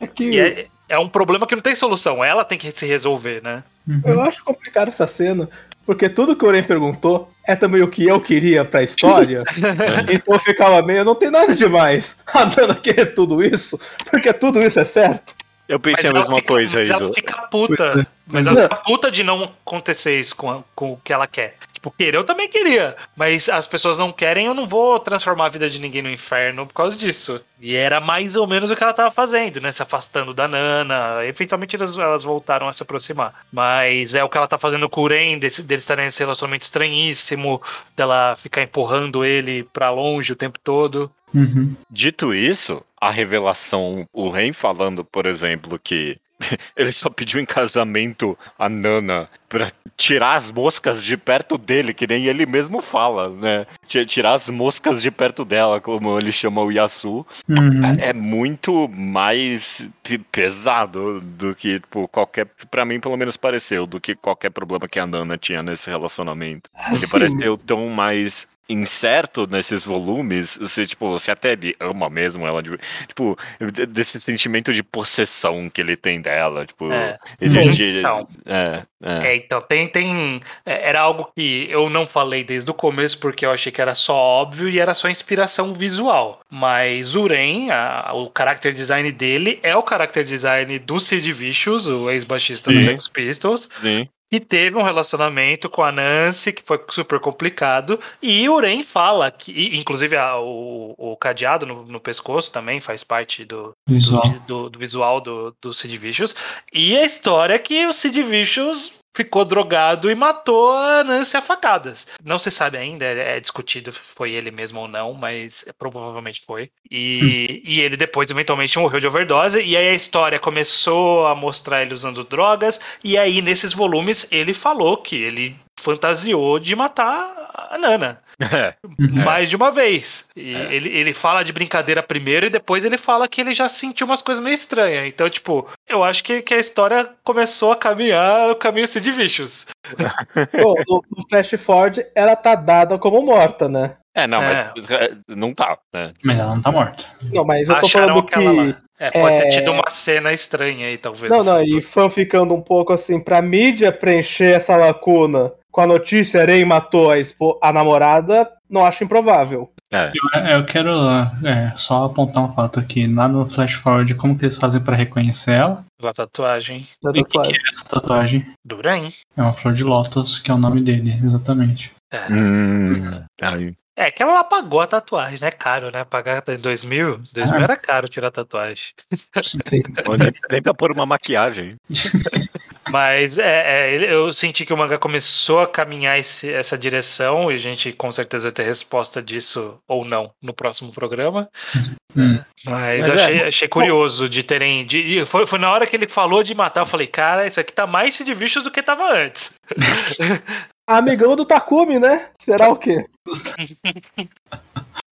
É que E é, é um problema que não tem solução. Ela tem que se resolver, né? Uhum. eu acho complicado essa cena, porque tudo que o Oren perguntou é também o que eu queria pra história. então eu ficava meio, não tem nada demais. A Dana querer tudo isso, porque tudo isso é certo. Eu pensei a ela mesma fica- coisa, mas ela Iso. fica Pois puta. é. Mas Mas ela é. fica puta de não acontecer isso com, a- com o que ela quer. Tipo, querer eu também queria. Mas as pessoas não querem, eu não vou transformar a vida de ninguém no inferno por causa disso. E era mais ou menos o que ela tava fazendo, né? Se afastando da Nana. Eventualmente elas, elas voltaram a se aproximar. Mas é o que ela tá fazendo com o Ren, desse, deles estarem nesse relacionamento estranhíssimo, dela ficar empurrando ele pra longe o tempo todo. Uhum. Dito isso, a revelação, o Ren falando, por exemplo, que ele só pediu em casamento a Nana pra tirar as moscas de perto dele, que nem ele mesmo fala, né? Ti- Tirar as moscas de perto dela, como ele chama o Yasu, Uhum. é muito mais pe- pesado do que, tipo, qualquer. Pra mim, pelo menos, pareceu, do que qualquer problema que a Nana tinha nesse relacionamento. Ele Assim, pareceu tão mais incerto nesses volumes, você, tipo, você até ele ama mesmo ela, de- tipo, de- desse sentimento de possessão que ele tem dela, tipo, É. ele, então. é, é. É, então, tem, tem. é, Era algo que eu não falei desde o começo, porque eu achei que era só óbvio e era só inspiração visual. Mas o Ren, a- o character design dele é o character design do Sid Vicious, o ex-baixista do Sim. Sex Pistols. Sim. Que teve um relacionamento com a Nancy, que foi super complicado, e o Ren fala que, inclusive, a- o, o cadeado no, no pescoço também faz parte do, do- Visual. do, do visual do, do Sid Vicious, e a história é que o Sid Vicious ficou drogado e matou a Nancy a facadas. Não se sabe ainda, é é discutido se foi ele mesmo ou não, mas provavelmente foi. E, e ele depois, eventualmente, morreu de overdose, e aí a história começou a mostrar ele usando drogas, e aí nesses volumes ele falou que ele fantasiou de matar a Nana É. Uhum. mais de uma vez. E ele, ele fala de brincadeira primeiro e depois ele fala que ele já sentiu umas coisas meio estranhas. Então, tipo, eu acho que, que a história começou a caminhar o caminho Sid Vicious. Bom, no, no Flash Forward, ela tá dada como morta, né? É, não, É. mas é, não tá, né? Mas ela não tá morta. Não, mas eu tô Acharam falando que. É, pode ter é- tido uma cena estranha aí, talvez. Não, não, e fã ficando um pouco assim, pra mídia preencher essa lacuna com a notícia Rei matou a, a namorada, não acho improvável. É. Eu, eu quero é, só apontar um fato aqui. Lá no Flash Forward, como que eles fazem pra reconhecer ela? A tatuagem Da E o que, que é essa tatuagem? do Ren. É uma flor de lótus, que é o nome dele, exatamente. É. Hum. É que ela apagou a tatuagem, né? Caro, né? Pagar em 2000. 2000 Ah. era caro tirar tatuagem. Ou Nem, nem pra pôr uma maquiagem. Mas é, é, eu senti que o mangá começou a caminhar esse- essa direção e a gente com certeza vai ter resposta disso ou não no próximo programa. Hum. Mas, Mas é, achei, achei curioso de terem. De, foi, foi na hora que ele falou de matar, eu falei, cara, isso aqui tá mais Sid Vicious do que tava antes. Amigão do Takumi, né? Esperar o quê?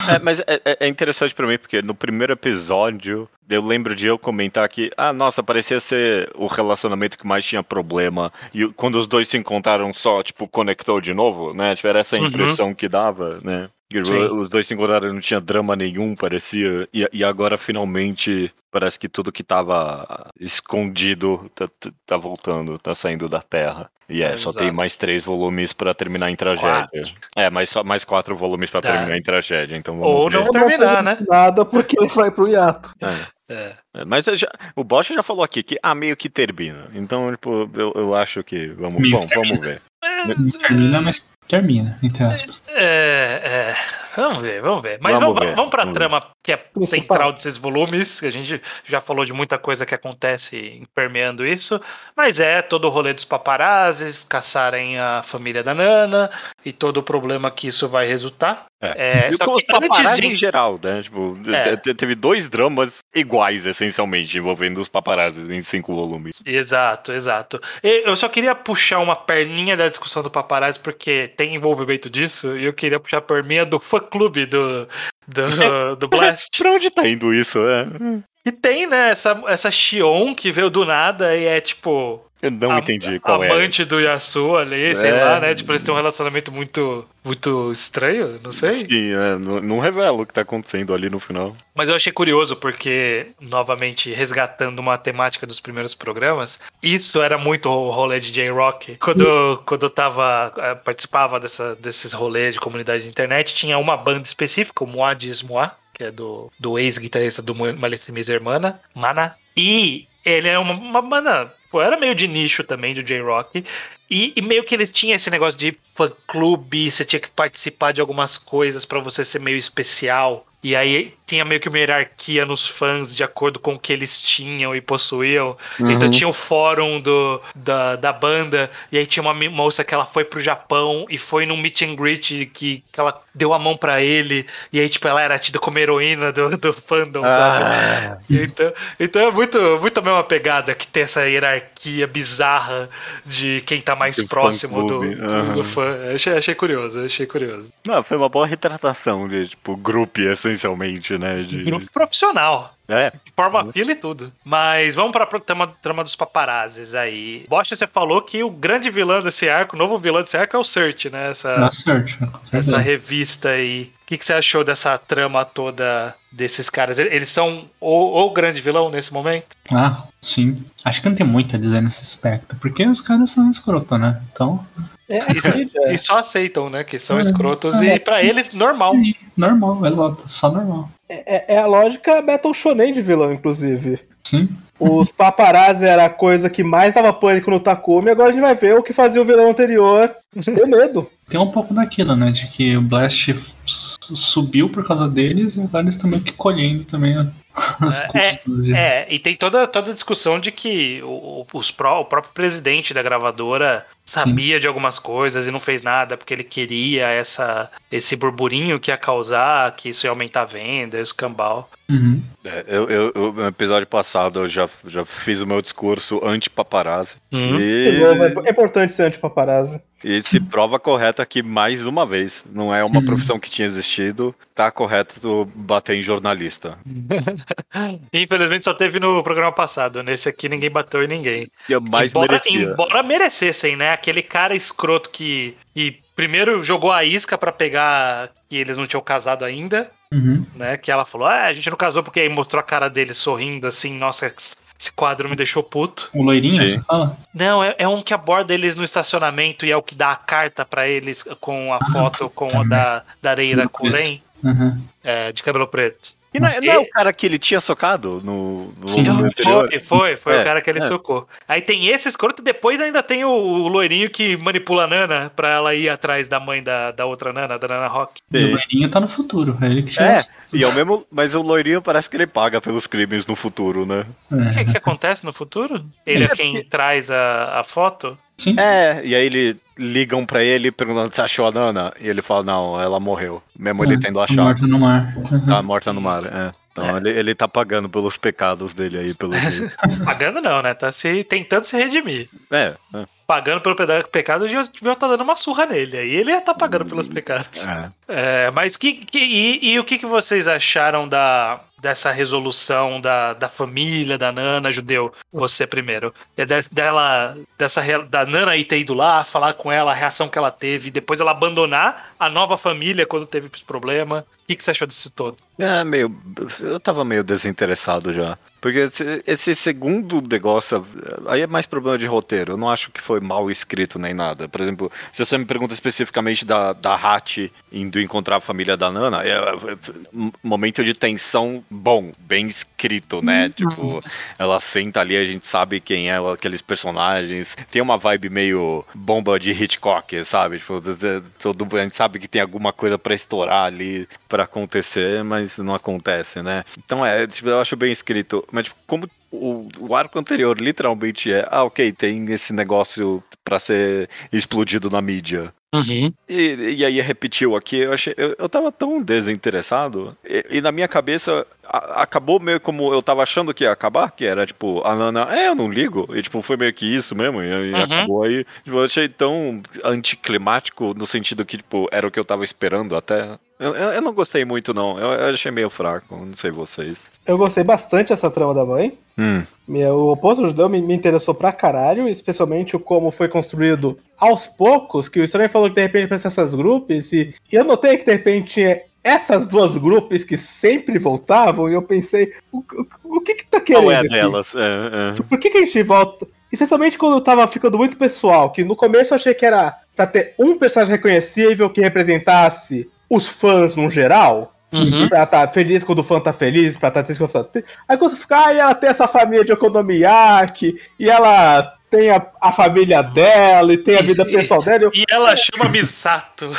É, mas é, é- é interessante pra mim, porque no primeiro episódio, eu lembro de eu comentar que, ah, nossa, parecia ser o relacionamento que mais tinha problema. E quando os dois se encontraram só, tipo, conectou de novo, né? Tipo, era essa Uhum. impressão que dava, né? Os dois se encontraram, não tinha drama nenhum, parecia. E, e agora, finalmente, parece que tudo que tava escondido tá, tá- tá voltando, tá saindo da Terra. E é, só Exato. tem mais três volumes pra terminar em tragédia. É, mas só mais quatro volumes pra Tá. terminar em tragédia. Então vamos Ou ver. não terminar, né? Nada porque ele vai pro hiato. É. É. É, Mas já- o Bosch já falou aqui que ah, meio que termina. Então, tipo, eu, eu acho que. Vamos, bom, vamos ver. Não termina, mas termina, entre aspas. É, é, vamos ver, vamos ver. Mas Vamos vamos, ver, vamos, pra vamos trama que é Principal. central desses volumes, que a gente já falou de muita coisa que acontece permeando isso, mas é todo o rolê dos paparazzis, caçarem a família da Nana e todo o problema que isso vai resultar. É, e só com os que antes paparazzi de- em geral, né? Tipo, É. te- teve dois dramas iguais, essencialmente, envolvendo os paparazzi em cinco volumes. Exato, exato. E Eu só queria puxar uma perninha da discussão do paparazzi, porque tem envolvimento disso, e eu queria puxar a perninha do fã-clube do, do, do Blast. Pra onde tá indo isso? É, E tem, né, essa, essa Shion que veio do nada e é tipo. Eu não a- entendi qual é. amante do Yasuo ali, sei É. lá, né? Tipo, eles têm um relacionamento muito, muito estranho, não sei. Sim, é, não, não revela o que tá acontecendo ali no final. Mas eu achei curioso porque, novamente, resgatando uma temática dos primeiros programas, isso era muito o rolê de J-Rock. Quando, quando eu tava, eh, participava dessa, desses rolês de comunidade de internet, tinha uma banda específica, o Moadis Moa, que é do, do ex-guitarrista do Malicimis Hermana, Mana. E ele é uma, uma banda, pô, era meio de nicho também, do J-Rock. E, e meio que eles tinham esse negócio de fã-clube, você tinha que participar de algumas coisas pra você ser meio especial. E aí tinha meio que uma hierarquia nos fãs de acordo com o que eles tinham e possuíam. Então tinha o fórum do, da, da banda, e aí tinha uma moça que ela foi pro Japão e foi num meet and greet que, que ela deu a mão pra ele, e aí, tipo, ela era tida como heroína do, do fandom, sabe? Ah, Então, então é muito, muito a mesma pegada que tem essa hierarquia bizarra de quem tá mais próximo do, fã-clube, do, fã. Achei, achei curioso, achei curioso. não, foi uma boa retratação de, tipo, grupo, essencialmente, né? De, Grupo profissional. É, Forma fila e tudo. Mas vamos pra pro trama, trama dos paparazzis aí. Bosch, você falou que o grande vilão desse arco, o novo vilão desse arco é o Search, né? Essa, Dá certo, com essa revista aí. O que, que você achou dessa trama toda desses caras? Eles são o, o grande vilão nesse momento? Ah, sim. Acho que não tem muito a dizer nesse aspecto, porque os caras são escroto, né? Então, É, é, E só aceitam, né? Que são É. escrotos É. e pra eles, normal. normal, exato, só normal. é, é a lógica Battle Shonen de vilão, inclusive. Sim. Os paparazzi era a coisa que mais dava pânico no Takumi, agora a gente vai ver o que fazia o vilão anterior ter medo. Tem um pouco daquilo, né? De que o Blast subiu por causa deles e agora eles estão meio que colhendo também É, de- É, e tem toda, toda a discussão de que o, o- os pró- o próprio presidente da gravadora sabia de algumas coisas e não fez nada porque ele queria essa, esse burburinho que ia causar, que isso ia aumentar a venda, escambau. Uhum. É, eu, eu- eu- no episódio passado eu já, já fiz o meu discurso anti-paparazzi. Uhum. De novo, E, é importante ser anti-paparazzi. e se prova correto aqui mais uma vez. Não é uma Uhum. profissão que tinha existido. Tá correto bater em jornalista. Infelizmente só teve no programa passado. Nesse aqui ninguém bateu em ninguém. E eu mais embora, merecia. embora merecessem, né? Aquele cara escroto que, que primeiro jogou a isca pra pegar que eles não tinham casado ainda, Uhum. né? Que ela falou, ah, a gente não casou porque aí mostrou a cara dele sorrindo assim, nossa, esse quadro me deixou puto. O loirinho, Sim. você fala? Não, é, é um que aborda eles no estacionamento e é o que dá a carta pra eles com a foto com a da, da Cabelo preto. Kuren, Uhum. é, de cabelo preto. E não, é- não é o cara que ele tinha socado no, no Sim? Foi, foi, foi É, o cara que ele é. socou. Aí tem esse escroto e depois ainda tem o, o loirinho que manipula a Nana pra ela ir atrás da mãe da, da outra Nana, da Nana Rock. E o loirinho tá no futuro. É ele que É, e é o mesmo, mas o loirinho parece que ele paga pelos crimes no futuro, né? O que, que acontece no futuro? Ele é quem traz a, a foto? Sim. É, e aí ele ligam pra ele perguntando se achou a Nana, e ele fala, não, ela morreu. Mesmo ele É, tendo tá achado. Morto no mar. Tá morta no mar, é. Então ele, ele tá pagando pelos pecados dele aí, pelo jeito. Pagando não, né? Tá se, tentando se redimir. É, é. Pagando pelo pecado, o Gil tá dando uma surra nele. Aí ele ia tá pagando pelos pecados. é. É, mas que, que- e, e o que, que vocês acharam da, dessa resolução da, da família da Nana judeu? Você primeiro. É de- dela, dessa, da Nana ir ter ido lá, falar com ela, a reação que ela teve, depois ela abandonar a nova família quando teve problema. O que, que você achou disso todo? É, meio. Eu tava meio desinteressado já. Porque esse- segundo negócio. Aí é mais problema de roteiro. Eu não acho que foi mal escrito nem nada. Por exemplo, se você me pergunta especificamente da, da Hatch indo encontrar a família da Nana, é, é um momento de tensão bom, bem escrito, né? Tipo, ela senta ali, a gente sabe quem é aqueles personagens. Tem uma vibe meio bomba de Hitchcock, sabe? Tipo, todo, a gente sabe que tem alguma coisa pra estourar ali, pra acontecer, mas não acontece, né? Então é, tipo, eu acho bem escrito. Mas tipo, como o, o arco anterior literalmente é, ah, ok, tem esse negócio pra ser explodido na mídia. E, e aí repetiu aqui, eu achei. Eu, eu tava tão desinteressado. E, e na minha cabeça a- acabou meio como eu tava achando que ia acabar, que era tipo, a Nana, é, eu não ligo. E tipo, foi meio que isso mesmo. E, e Uhum. acabou aí. Tipo, eu achei tão anticlimático no sentido que, tipo, era o que eu tava esperando até. Eu, eu, não gostei muito, não. Eu, eu achei meio fraco, não sei vocês. Eu gostei bastante dessa trama da mãe. Hum. O oposto judeu me, me interessou pra caralho, especialmente como foi construído aos poucos, que o Estranho falou que de repente aparecem essas grupos, e, e eu notei que de repente é essas duas grupos que sempre voltavam, e eu pensei, o, o, o que que tá querendo Qual é delas? É, é. Por que, que a gente volta? Especialmente quando eu tava ficando muito pessoal, que no começo eu achei que era pra ter um personagem reconhecível que representasse os fãs no geral. Uhum. Pra estar feliz quando o fã tá feliz, pra estar triste quando o fã tá triste. Aí quando você fica, ah, e ela tem essa família de Okonomiyaki, e ela tem a, a família dela, e tem a vida pessoal dela. eu- E ela chama Misato.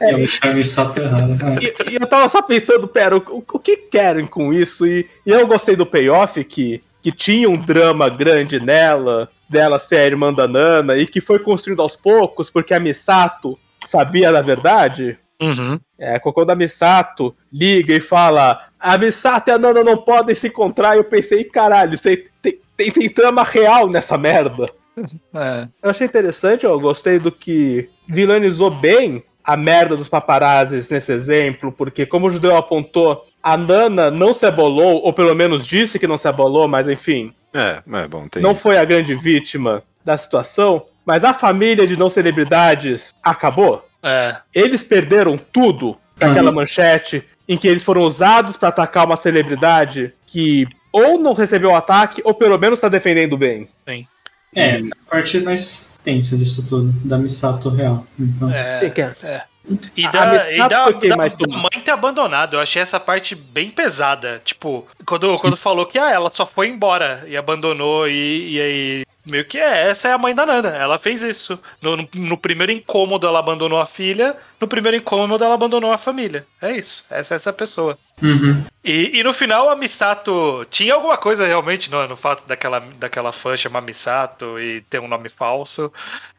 Eu deixei me soterrado. É. E, e eu tava só pensando, pera, o, o que querem com isso? E, e eu gostei do payoff, que, que tinha um drama grande nela, dela ser a irmã da Nana, e que foi construído aos poucos, porque a Misato sabia da verdade. Uhum. É, quando a Misato liga e fala a Misato e a Nana não podem se encontrar, eu pensei, caralho, aí tem, tem, tem trama real nessa merda. É. Eu achei interessante, eu gostei do que vilanizou bem a merda dos paparazzis nesse exemplo, porque como o judeu apontou, a Nana não se abolou, ou pelo menos disse que não se abolou, mas enfim, É, é bom, tem. não foi a grande vítima da situação, mas a família de não celebridades acabou. É. Eles perderam tudo naquela manchete em que eles foram usados pra atacar uma celebridade que ou não recebeu o ataque, ou pelo menos tá defendendo bem. É, essa parte mais tensa disso tudo, da Misato real. Então, É. Sim, que é. é. E A- da, a Misato e da, foi quem da- mais da mãe ter abandonado. Eu achei essa parte bem pesada. Tipo, quando, quando falou que ah, ela só foi embora e abandonou, e, e aí. Meio que é, essa é a mãe da Nana. Ela fez isso. No, no, no primeiro incômodo ela abandonou a filha, no primeiro incômodo ela abandonou a família. É isso. Essa é essa pessoa. Uhum. E, e no final a Misato tinha alguma coisa realmente no, no fato daquela, daquela fã chamar Misato e ter um nome falso.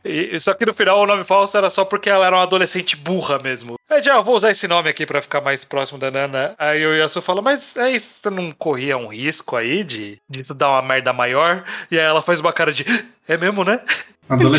E, só que no final o nome falso era só porque ela era uma adolescente burra mesmo. Aí já, eu vou usar esse nome aqui pra ficar mais próximo da Nana. Aí o Yasu falou, mas aí você não corria um risco aí de disso dar uma merda maior? E aí ela faz uma cara de, é mesmo, né?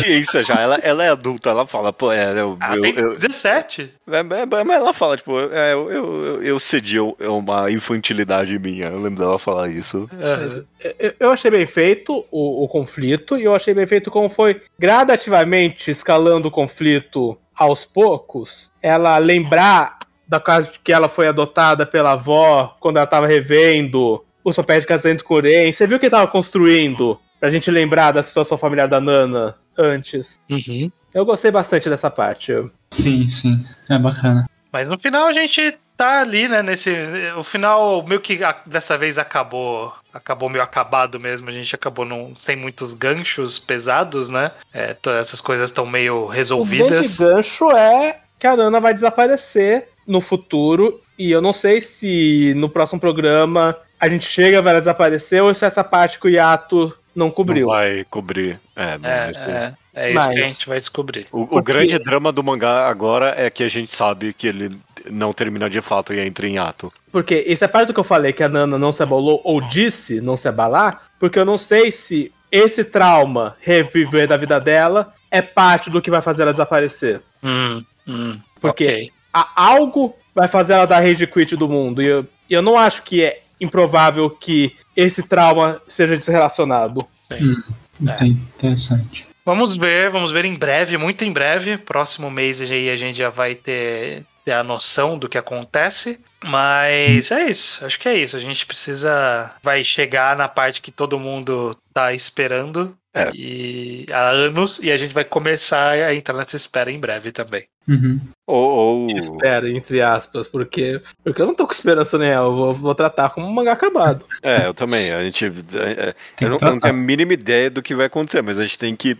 Ciência já, ela, ela é adulta, ela fala, pô, é, eu, Ela eu, tem eu- 17. é, é, mas ela fala, tipo, é, eu, eu, eu, cedi é uma infantilidade minha, eu lembro dela falar isso. Aham. Eu- Eu achei bem feito o, o conflito e eu achei bem feito como foi gradativamente escalando o conflito aos poucos. Ela lembrar da casa de que ela foi adotada pela avó quando ela tava revendo os papéis de casamento com o Ren. Você viu que ele tava construindo pra gente lembrar da situação familiar da Nana antes. Uhum. Eu gostei bastante dessa parte. Sim, sim. É bacana. Mas no final a gente tá ali, né? Nesse. O final meio que a- dessa vez acabou. Acabou meio acabado mesmo. A gente acabou num, sem muitos ganchos pesados, né? É, todas essas coisas estão meio O grande resolvidas. gancho é que a Nana vai desaparecer no futuro. E eu não sei se no próximo programa a gente chega, vai ela desaparecer, ou se essa parte que o Yato não cobriu. Não vai cobrir. É, não vai É, cobrir. é, é isso que a Mas- gente vai descobrir. O, o grande drama do mangá agora é que a gente sabe que ele não termina de fato e entra em ato. Porque isso é parte do que eu falei, que a Nana não se abalou, ou disse não se abalar, porque eu não sei se esse trauma reviver da vida dela é parte do que vai fazer ela desaparecer. Hum, hum, Porque ok. a- algo vai fazer ela dar rage quit do mundo. E eu, e eu não acho que é improvável que esse trauma seja desrelacionado. Tá interessante. Vamos ver, vamos ver em breve, muito em breve. Próximo mês aí a gente já vai ter, ter a noção do que acontece. Mas é isso, acho que é isso. A gente precisa. Vai chegar na parte que todo mundo tá esperando. É. E há anos, e a gente vai começar a entrar nessa espera em breve também. Uhum. Ou, ou- Espera, entre aspas, porque, porque eu não tô com esperança nenhuma. Eu vou, vou tratar como um mangá acabado. É, eu também. A gente. é, é, Tem eu não, não tenho a mínima ideia do que vai acontecer, mas a gente tem que.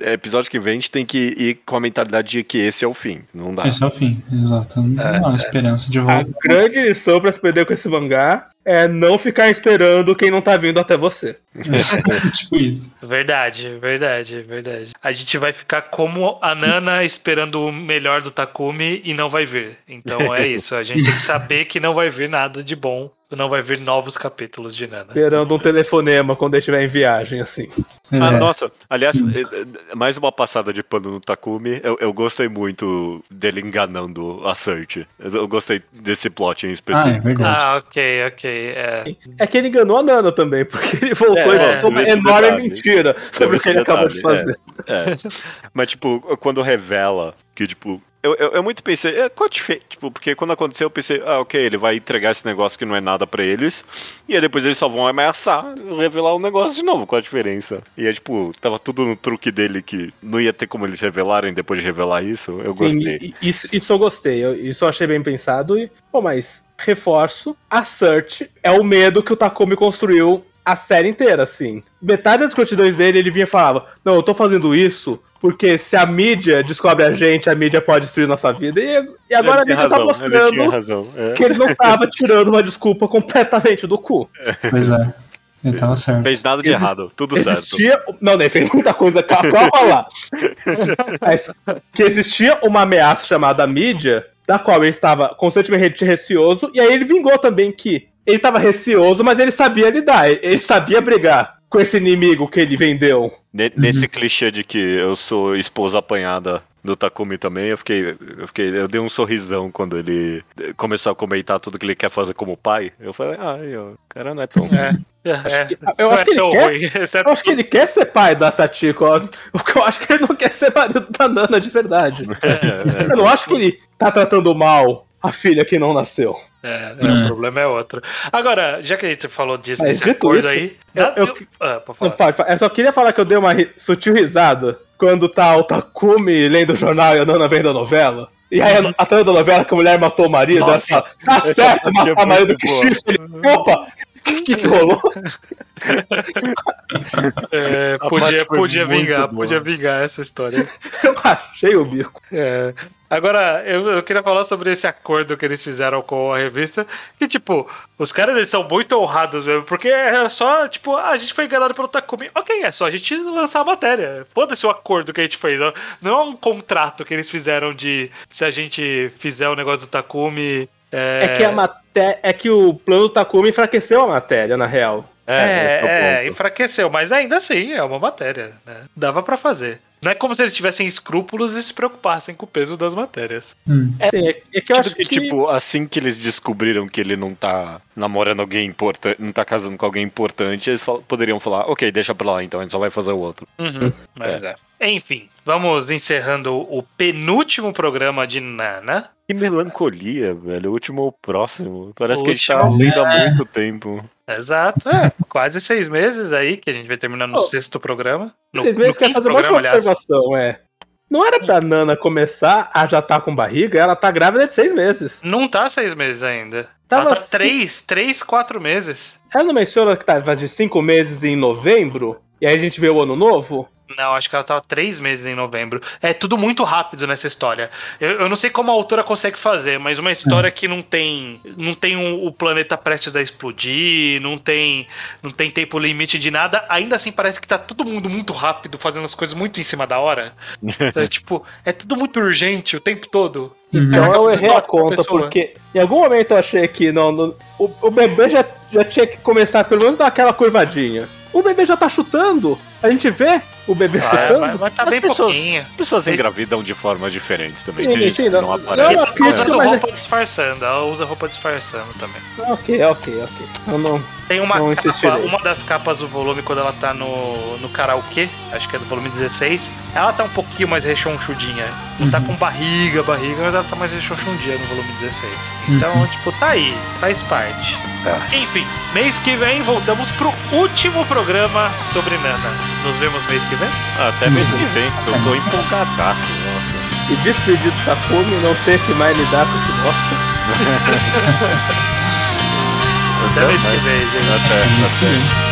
é, Episódio que vem, a gente tem que ir com a mentalidade de que esse é o fim. Não dá. Esse é o fim, exato. Não É, não há esperança de A volta. grande lição pra se perder com esse mangá é não ficar esperando quem não tá vindo até você. É, tipo isso. Verdade, verdade, verdade. A gente vai ficar como a Nana esperando o melhor do Takumi e não vai vir. Então é isso. A gente tem que saber que não vai vir nada de bom. Não vai vir novos capítulos de Nana. Esperando um telefonema quando ele estiver em viagem, assim. Ah, Exato. nossa, aliás, eh, eh, mais uma passada de pano no Takumi. Eu, eu gostei muito dele enganando a Search. Eu, gostei desse plot em Ah, é específico. verdade. Ah, ok, ok. É. É que ele enganou a Nana também, porque ele voltou É, e contou uma enorme detalhe. mentira sobre o que ele acabou de detalhe, fazer. É. Mas, tipo, quando revela que, tipo. Eu, eu, eu muito pensei, é, qual Tipo, porque quando aconteceu eu pensei, ah, ok, ele vai entregar esse negócio que não é nada pra eles, e aí depois eles só vão ameaçar, revelar o negócio de novo, qual a diferença? E é tipo, tava tudo no truque dele que não ia ter como eles revelarem depois de revelar isso, eu Sim, gostei. isso, isso eu gostei. eu- isso eu achei bem pensado. E, bom, mas reforço, a Search é o medo que o Takumi construiu a série inteira, assim. Metade das escrotidões dele, ele vinha e falava: Não, eu tô fazendo isso porque se a mídia descobre a gente, a mídia pode destruir nossa vida. E, e agora a Ele tinha mídia tá razão, ele tinha mostrando razão. é. que ele não tava tirando uma desculpa completamente do cu. Pois é. Ele tava certo. Fez nada de Exist- errado, tudo certo. Existia. Não, nem fez muita coisa, calma, calma lá. Mas que existia uma ameaça chamada mídia, da qual ele estava constantemente receoso, e aí ele vingou também que ele estava receoso, mas ele sabia lidar, ele sabia brigar com esse inimigo que ele vendeu. Ne- Nesse clichê de que eu sou esposa apanhada do Takumi também, eu fiquei, eu fiquei. Eu dei um sorrisão quando ele começou a comentar tudo que ele quer fazer como pai. Eu falei, ah, o cara não é tão. É. É. Eu acho que ele é quer. ruim, exceto- Eu acho que ele quer ser pai da Satiko. Eu acho que ele não quer ser marido da Nana de verdade. É, Eu não acho que ele tá tratando mal a filha que não nasceu. É, é, o problema é outro. Agora, já que a gente falou disso, Mas desse dito acordo isso, aí. eu- eu- eu- ah. Eu só queria falar que eu dei uma ri- sutil risada quando tá o Takumi lendo o jornal e a Nana vendo a novela. E aí a, a trama da novela que a mulher matou o marido, Nossa, tá essa certo parte é matar o marido que chifre. Ele, opa, o que, que rolou? É, A podia podia vingar, boa. podia vingar essa história. Eu achei o bico. É. Agora, eu, eu queria falar sobre esse acordo que eles fizeram com a revista. Que, tipo, os caras eles são muito honrados mesmo, porque é só, tipo, a gente foi enganado pelo Takumi. Ok, é só a gente lançar a matéria. Foda-se o acordo que a gente fez. Não, é um contrato que eles fizeram de se a gente fizer o negócio do Takumi. É, que a maté é que o plano do Takumi enfraqueceu a matéria, na real. É, o é, ponto. enfraqueceu, mas ainda assim é uma matéria, né? Dava pra fazer. Não é como se eles tivessem escrúpulos e se preocupassem com o peso das matérias. Hum. É, é, é que eu acho Tipo, que, que... tipo, assim que eles descobriram que ele não tá namorando alguém importante, não tá casando com alguém importante, eles fal- poderiam falar, ok, deixa pra lá então, a gente só vai fazer o outro. Uhum, mas é. Enfim, vamos encerrando o penúltimo programa de Nana. Que melancolia, velho. O último ou o próximo. Parece O que a gente tá lendo há muito tempo. Exato, é. quase seis meses aí, que a gente vai terminar no Oh, sexto programa. No, Vocês mesmos no quinto fazer uma observação, é. Não era pra Nana começar a já tá com barriga, ela tá grávida de seis meses. Não tá seis meses ainda. Tava Ela tá ci- três, três, quatro meses. Ela não menciona que tava de cinco meses em novembro? E aí a gente vê o ano novo? Não, acho que ela tava três meses em novembro. É tudo muito rápido nessa história. Eu, eu não sei como a autora consegue fazer, mas uma história que não tem. Não tem um- o planeta prestes a explodir, não tem, não tem tempo limite de nada. Ainda assim parece que tá todo mundo muito rápido, fazendo as coisas muito em cima da hora. É, tipo, é tudo muito urgente o tempo todo. Uhum. Então eu Você errei a conta, porque em algum momento eu achei que não, não- o, o bebê já, já tinha que começar pelo menos dar aquela curvadinha. O bebê já tá chutando. A gente vê o bebê Ah, chutando. mas, mas tá As bem pessoas, pouquinho. as pessoas engravidam de formas diferentes também. Sim, sim, não- não aparece. não, Ela não, tá usando mas é- roupa disfarçando, ela usa roupa disfarçando também. Ok, ok, ok. Eu não, Tem uma Não capa, uma das capas do volume quando ela tá no, no karaokê, acho que é do volume 16, ela tá um pouquinho mais rechonchudinha. Não tá com barriga, barriga, mas ela tá mais rechonchudinha no volume 16. Então, tipo, tá aí, faz parte. Enfim, mês que vem voltamos pro último programa sobre Nana. Nos vemos mês que vem? Até mês que vem. Eu tô empolgadaço, nossa. se despedir do Takumi, não ter que mais lidar com esse bosta. Até mês que vem, gente. Até, Mês que até. vem.